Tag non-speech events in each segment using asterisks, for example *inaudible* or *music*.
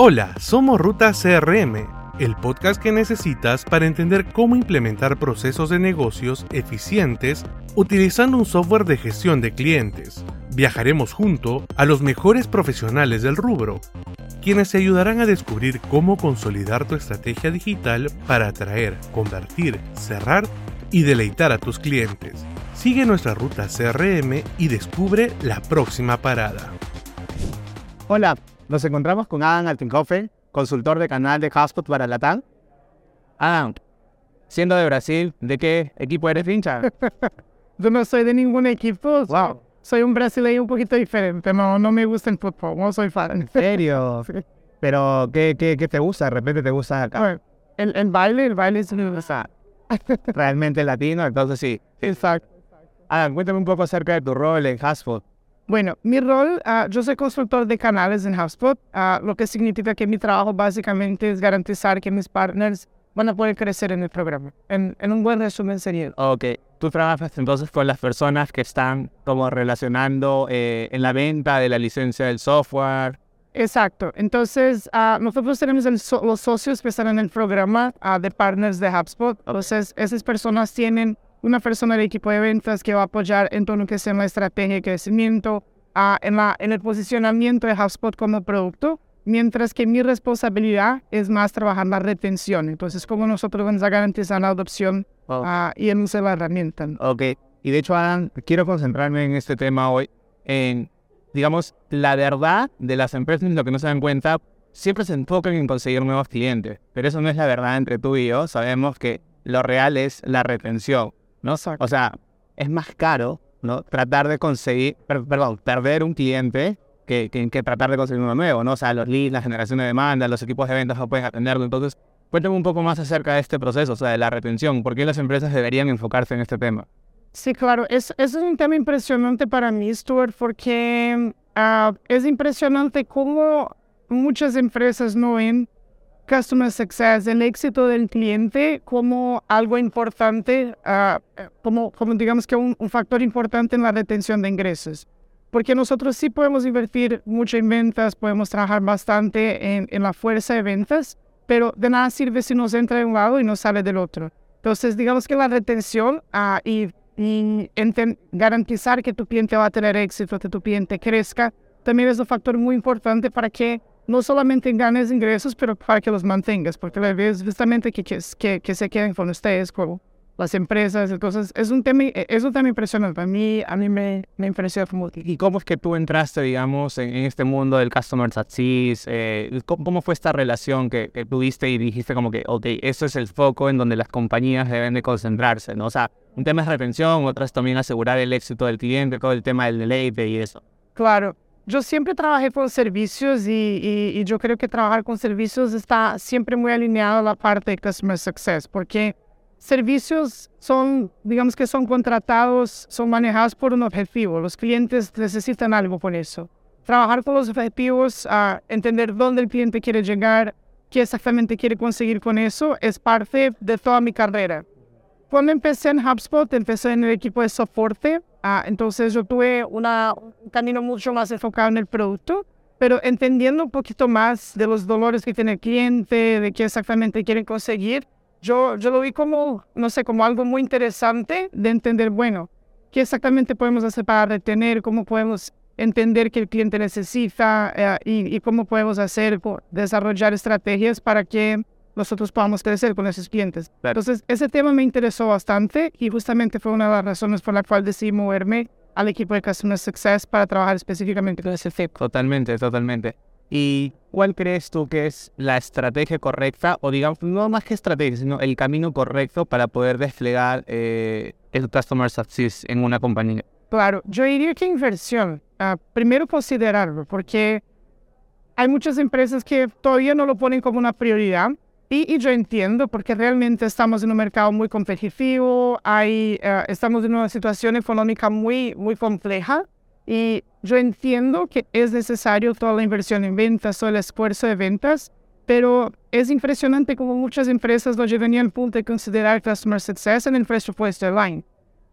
Hola, somos Ruta CRM, el podcast que necesitas para entender cómo implementar procesos de negocios eficientes utilizando un software de gestión de clientes. Viajaremos junto a los mejores profesionales del rubro, quienes te ayudarán a descubrir cómo consolidar tu estrategia digital para atraer, convertir, cerrar y deleitar a tus clientes. Sigue nuestra ruta CRM y descubre la próxima parada. Hola, nos encontramos con Adam Altinhofen, consultor de canal de HubSpot para Latam. Adam, siendo de Brasil, ¿de qué equipo eres hincha? *laughs* Yo no soy de ningún equipo. Wow. Soy un brasileño un poquito diferente. No, no me gusta el fútbol. No soy fan. ¿En serio? *laughs* Pero, ¿qué, qué, qué te gusta? De repente te gusta A ver, el, el baile, el baile es universal. realmente latino, entonces sí. *laughs* Exacto. Adam, cuéntame un poco acerca de tu rol en HubSpot. Bueno, mi rol, ah, yo soy consultor de canales en HubSpot, ah, lo que significa que mi trabajo básicamente es garantizar que mis partners van a poder crecer en el programa. En, en un buen resumen sería. Ok, tú trabajas entonces con las personas que están como relacionando eh, en la venta de la licencia del software. Exacto. Entonces, ah, nosotros tenemos el so- los socios que están en el programa de partners de HubSpot. Entonces, esas personas tienen una persona del equipo de ventas que va a apoyar en todo lo que se llama estrategia de crecimiento, en, la, en el posicionamiento de HubSpot como producto, mientras que mi responsabilidad es más trabajar la retención. Entonces, cómo nosotros vamos a garantizar la adopción ah, y el uso de la herramienta. Ok, y de hecho, Adam, quiero concentrarme en este tema hoy, en, digamos, la verdad de las empresas, lo que no se dan cuenta, siempre se enfocan en conseguir nuevos clientes, pero eso no es la verdad entre tú y yo, sabemos que lo real es la retención, ¿no? Exacto. O sea, es más caro, ¿no? Tratar de conseguir, per- perdón, perder un cliente que, que, que tratar de conseguir uno nuevo, ¿no? O sea, los leads, la generación de demanda, los equipos de ventas no pueden atenderlo, entonces... Cuéntame un poco más acerca de este proceso, o sea, de la retención. ¿Por qué las empresas deberían enfocarse en este tema? Sí, claro, es, es un tema impresionante para mí, Stuart, porque ah, es impresionante cómo muchas empresas no ven Customer Success, el éxito del cliente, como algo importante, eh, como, como digamos que un, un factor importante en la retención de ingresos. Porque nosotros sí podemos invertir mucho en ventas, podemos trabajar bastante en, en la fuerza de ventas, pero de nada sirve si nos entra de un lado y nos sale del otro. Entonces, digamos que la retención ah, y, y garantizar que tu cliente va a tener éxito, que tu cliente crezca, también es un factor muy importante para que no solamente ganes ingresos, pero para que los mantengas, porque la es justamente que, que, que, se queden con ustedes, con las empresas cosas. Es un tema, es un tema impresionante. A mí, a mí me, me impresiona como... ¿Y cómo es que tú entraste, digamos, en, en este mundo del Customer Success? Eh, ¿cómo, cómo fue esta relación que, que tuviste y dijiste como que, ok, eso es el foco en donde las compañías deben de concentrarse, ¿no? O sea, un tema es retención, otro es también asegurar el éxito del cliente, todo el tema del deleite y eso. Claro, yo siempre trabajé con servicios y, y, y yo creo que trabajar con servicios está siempre muy alineado a la parte de Customer Success, porque servicios son, digamos que son contratados, son manejados por un objetivo. Los clientes necesitan algo con eso. Trabajar con los objetivos, ah, entender dónde el cliente quiere llegar, qué exactamente quiere conseguir con eso, es parte de toda mi carrera. Cuando empecé en HubSpot, empecé en el equipo de soporte, ah, entonces yo tuve una, un camino mucho más enfocado en el producto, pero entendiendo un poquito más de los dolores que tiene el cliente, de qué exactamente quieren conseguir, yo, yo lo vi como, no sé, como algo muy interesante de entender, bueno, qué exactamente podemos hacer para retener, cómo podemos entender que el cliente necesita eh, y, y cómo podemos hacer, por desarrollar estrategias para que nosotros podamos crecer con esos clientes. Entonces, ese tema me interesó bastante y justamente fue una de las razones por la cual decidí moverme al equipo de Customer Success para trabajar específicamente con ese tema. Totalmente, totalmente. ¿Y cuál crees tú que es la estrategia correcta, o digamos, no más que estrategia, sino el camino correcto para poder desplegar eh, el Customer Success en una compañía? Claro, yo diría que inversión. ah, primero considerarlo, porque hay muchas empresas que todavía no lo ponen como una prioridad. Y, y yo entiendo, porque realmente estamos en un mercado muy competitivo, hay, ah, estamos en una situación económica muy, muy compleja. Y yo entiendo que es necesario toda la inversión en ventas, todo el esfuerzo de ventas, pero es impresionante como muchas empresas no llegan ni al punto de considerar Customer Success en el presupuesto online.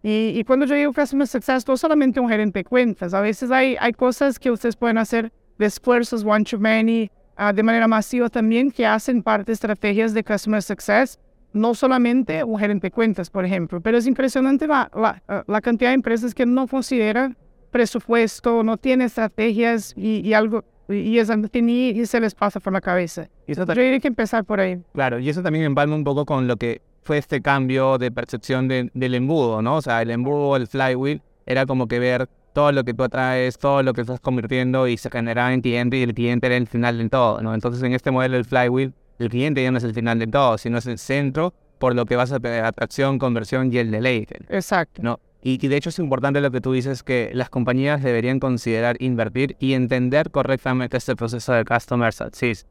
Y, y cuando yo digo Customer Success, no solamente un gerente de cuentas, a veces hay, hay cosas que ustedes pueden hacer de esfuerzos one-to-many ah, de manera masiva también que hacen parte de estrategias de Customer Success, no solamente un gerente de cuentas, por ejemplo, pero es impresionante la, la, ah, la cantidad de empresas que no consideran presupuesto, no tienen estrategias y, y algo y, es ni se les pasa por la cabeza. Y eso Yo diría que empezar por ahí. Claro, y eso también empalma un poco con lo que fue este cambio de percepción de, del embudo, ¿no? O sea, el embudo, el flywheel, era como que ver todo lo que tú atraes, todo lo que estás convirtiendo y se generaba en cliente y el cliente era el final de todo, ¿no? Entonces en este modelo del flywheel, el cliente ya no es el final de todo, sino es el centro por lo que vas a tener atracción, conversión y el deleite. Exacto. ¿no? Y, de hecho es importante lo que tú dices, que las compañías deberían considerar invertir y entender correctamente este proceso de Customer Success.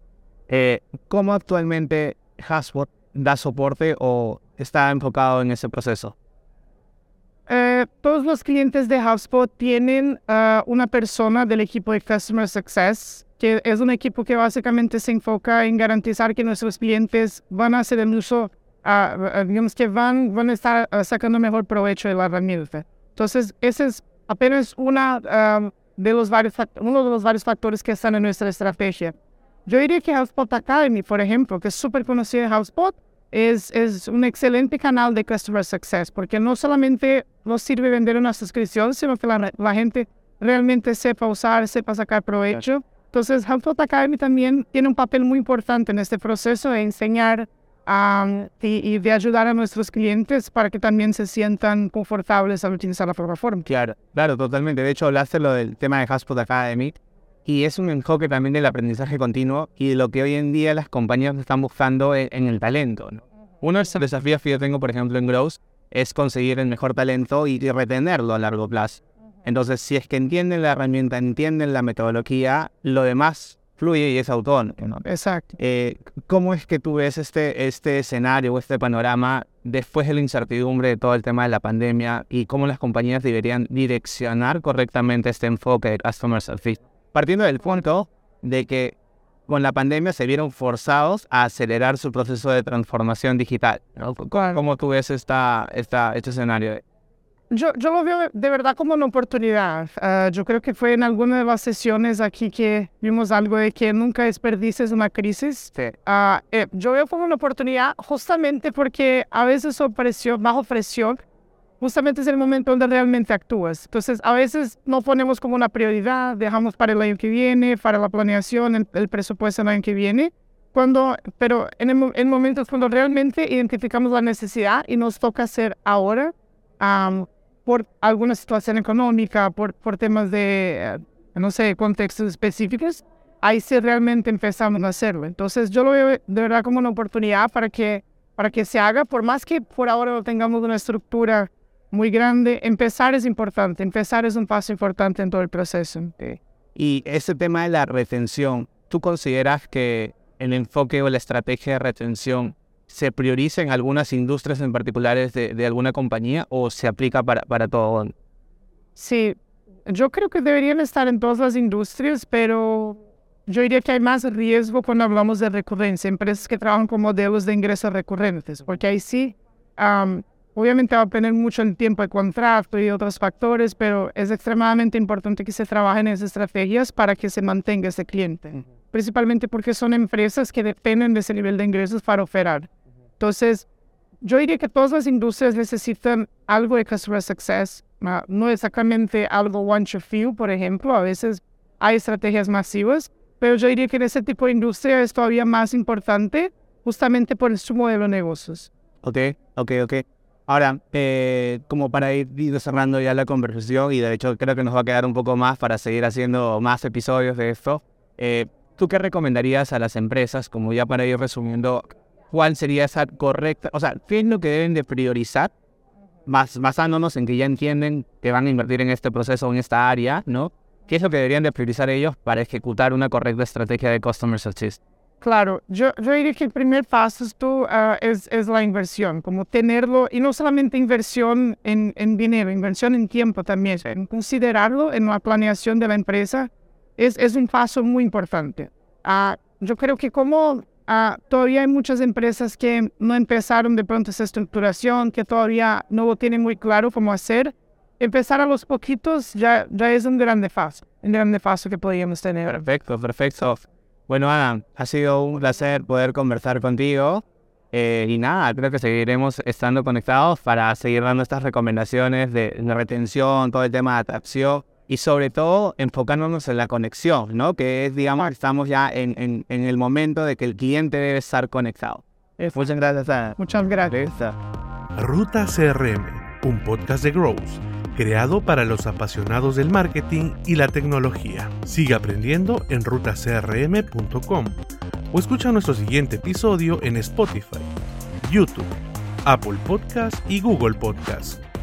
Eh, ¿Cómo actualmente HubSpot da soporte o está enfocado en ese proceso? Eh, todos los clientes de HubSpot tienen ah, una persona del equipo de Customer Success, que es un equipo que básicamente se enfoca en garantizar que nuestros clientes van a hacer el uso, uh, digamos que van, van a estar sacando mejor provecho de la herramienta. Entonces, ese es apenas una, de los varios, uno de los varios factores que están en nuestra estrategia. Yo diría que HubSpot Academy, por ejemplo, que es súper conocida de HubSpot, es, es un excelente canal de Customer Success, porque no solamente nos sirve vender una suscripción, sino que la, la gente realmente sepa usar, sepa sacar provecho. Entonces, HubSpot Academy también tiene un papel muy importante en este proceso de enseñar um, y, de ayudar a nuestros clientes para que también se sientan confortables al utilizar la plataforma. Claro, claro, totalmente. De hecho, hablaste lo del tema de HubSpot Academy y es un enfoque también del aprendizaje continuo y de lo que hoy en día las compañías están buscando en, el talento. Uno de los desafíos que yo tengo, por ejemplo, en Growth es conseguir el mejor talento y retenerlo a largo plazo. Entonces, si es que entienden la herramienta, entienden la metodología, lo demás fluye y es autónomo. Exacto. Eh, ¿Cómo es que tú ves este, este escenario o este panorama después de la incertidumbre de todo el tema de la pandemia y cómo las compañías deberían direccionar correctamente este enfoque de Customer Service? Partiendo del punto de que con la pandemia se vieron forzados a acelerar su proceso de transformación digital. ¿Cómo, tú ves esta, esta, este escenario? Yo, yo lo veo de verdad como una oportunidad. Ah, yo creo que fue en alguna de las sesiones aquí que vimos algo de que nunca desperdices una crisis. Sí. Uh, eh, yo veo como una oportunidad justamente porque a veces presión, bajo presión justamente es el momento donde realmente actúas. Entonces, a veces no ponemos como una prioridad, dejamos para el año que viene, para la planeación, el, presupuesto el año que viene, cuando, pero en, el, momentos cuando realmente identificamos la necesidad y nos toca hacer ahora, por alguna situación económica, por, por temas de, eh, no sé, contextos específicos, ahí sí realmente empezamos a hacerlo. Entonces, yo lo veo de verdad como una oportunidad para que, para que se haga, por más que por ahora no tengamos una estructura muy grande. Empezar es importante, empezar es un paso importante en todo el proceso. Y ese tema de la retención, ¿tú consideras que el enfoque o la estrategia de retención se prioriza en algunas industrias en particulares de, de alguna compañía o se aplica para, para todo? Sí, yo creo que deberían estar en todas las industrias, pero yo diría que hay más riesgo cuando hablamos de recurrencia, empresas que trabajan con modelos de ingresos recurrentes, porque ahí sí Obviamente va a depender mucho el tiempo de contrato y otros factores, pero es extremadamente importante que se trabajen esas estrategias para que se mantenga ese cliente, principalmente porque son empresas que dependen de ese nivel de ingresos para operar. Entonces, yo diría que todas las industrias necesitan algo de customer success, no exactamente algo one to few, por ejemplo, a veces hay estrategias masivas, pero yo diría que en ese tipo de industria es todavía más importante justamente por su modelo de negocios. Ok, ok, ok. Ahora, eh, como para ir, cerrando ya la conversación, y de hecho creo que nos va a quedar un poco más para seguir haciendo más episodios de esto, eh, ¿tú qué recomendarías a las empresas, como ya para ir resumiendo, cuál sería esa correcta, o sea, qué es lo que deben de priorizar, más, basándonos en que ya entienden que van a invertir en este proceso en esta área, ¿no? ¿Qué es lo que deberían de priorizar ellos para ejecutar una correcta estrategia de Customer Success? Claro, yo, yo diría que el primer paso es, tú, ah, es, es, la inversión, como tenerlo, y no solamente inversión en, en dinero, inversión en tiempo también, considerarlo en la planeación de la empresa es, es un paso muy importante. Uh, yo creo que como uh, todavía hay muchas empresas que no empezaron de pronto esa estructuración, que todavía no lo tienen muy claro cómo hacer, empezar a los poquitos ya, ya es un grande paso, un grande paso que podríamos tener. Perfecto, perfecto. Bueno, Adam, ha sido un placer poder conversar contigo. Eh, y nada, creo que seguiremos estando conectados para seguir dando estas recomendaciones de, retención, todo el tema de atracción y sobre todo enfocándonos en la conexión, ¿no? Que es, digamos, estamos ya en, en, el momento de que el cliente debe estar conectado. Muchas gracias. Muchas gracias. Ruta CRM, un podcast de Growth, creado para los apasionados del marketing y la tecnología. Sigue aprendiendo en rutacrm.com o escucha nuestro siguiente episodio en Spotify, YouTube, Apple Podcast y Google Podcast.